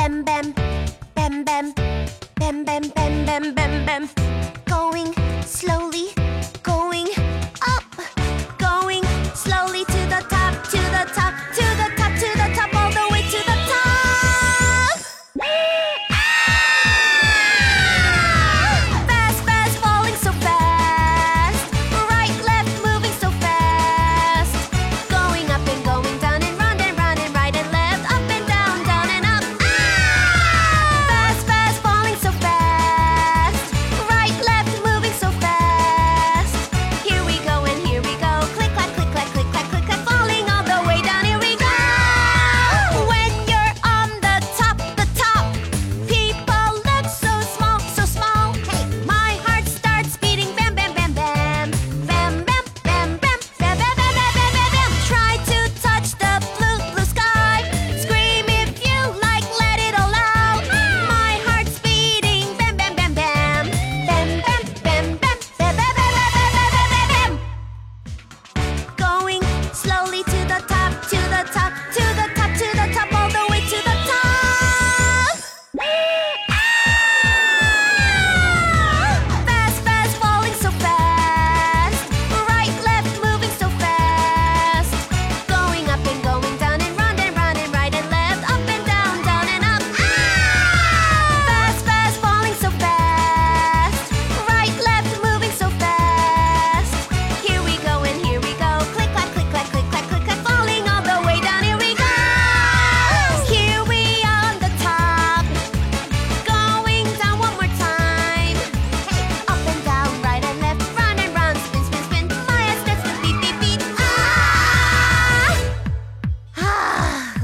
bam bam bam bam bam bam bam bam bam bam going slowly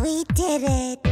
we did it.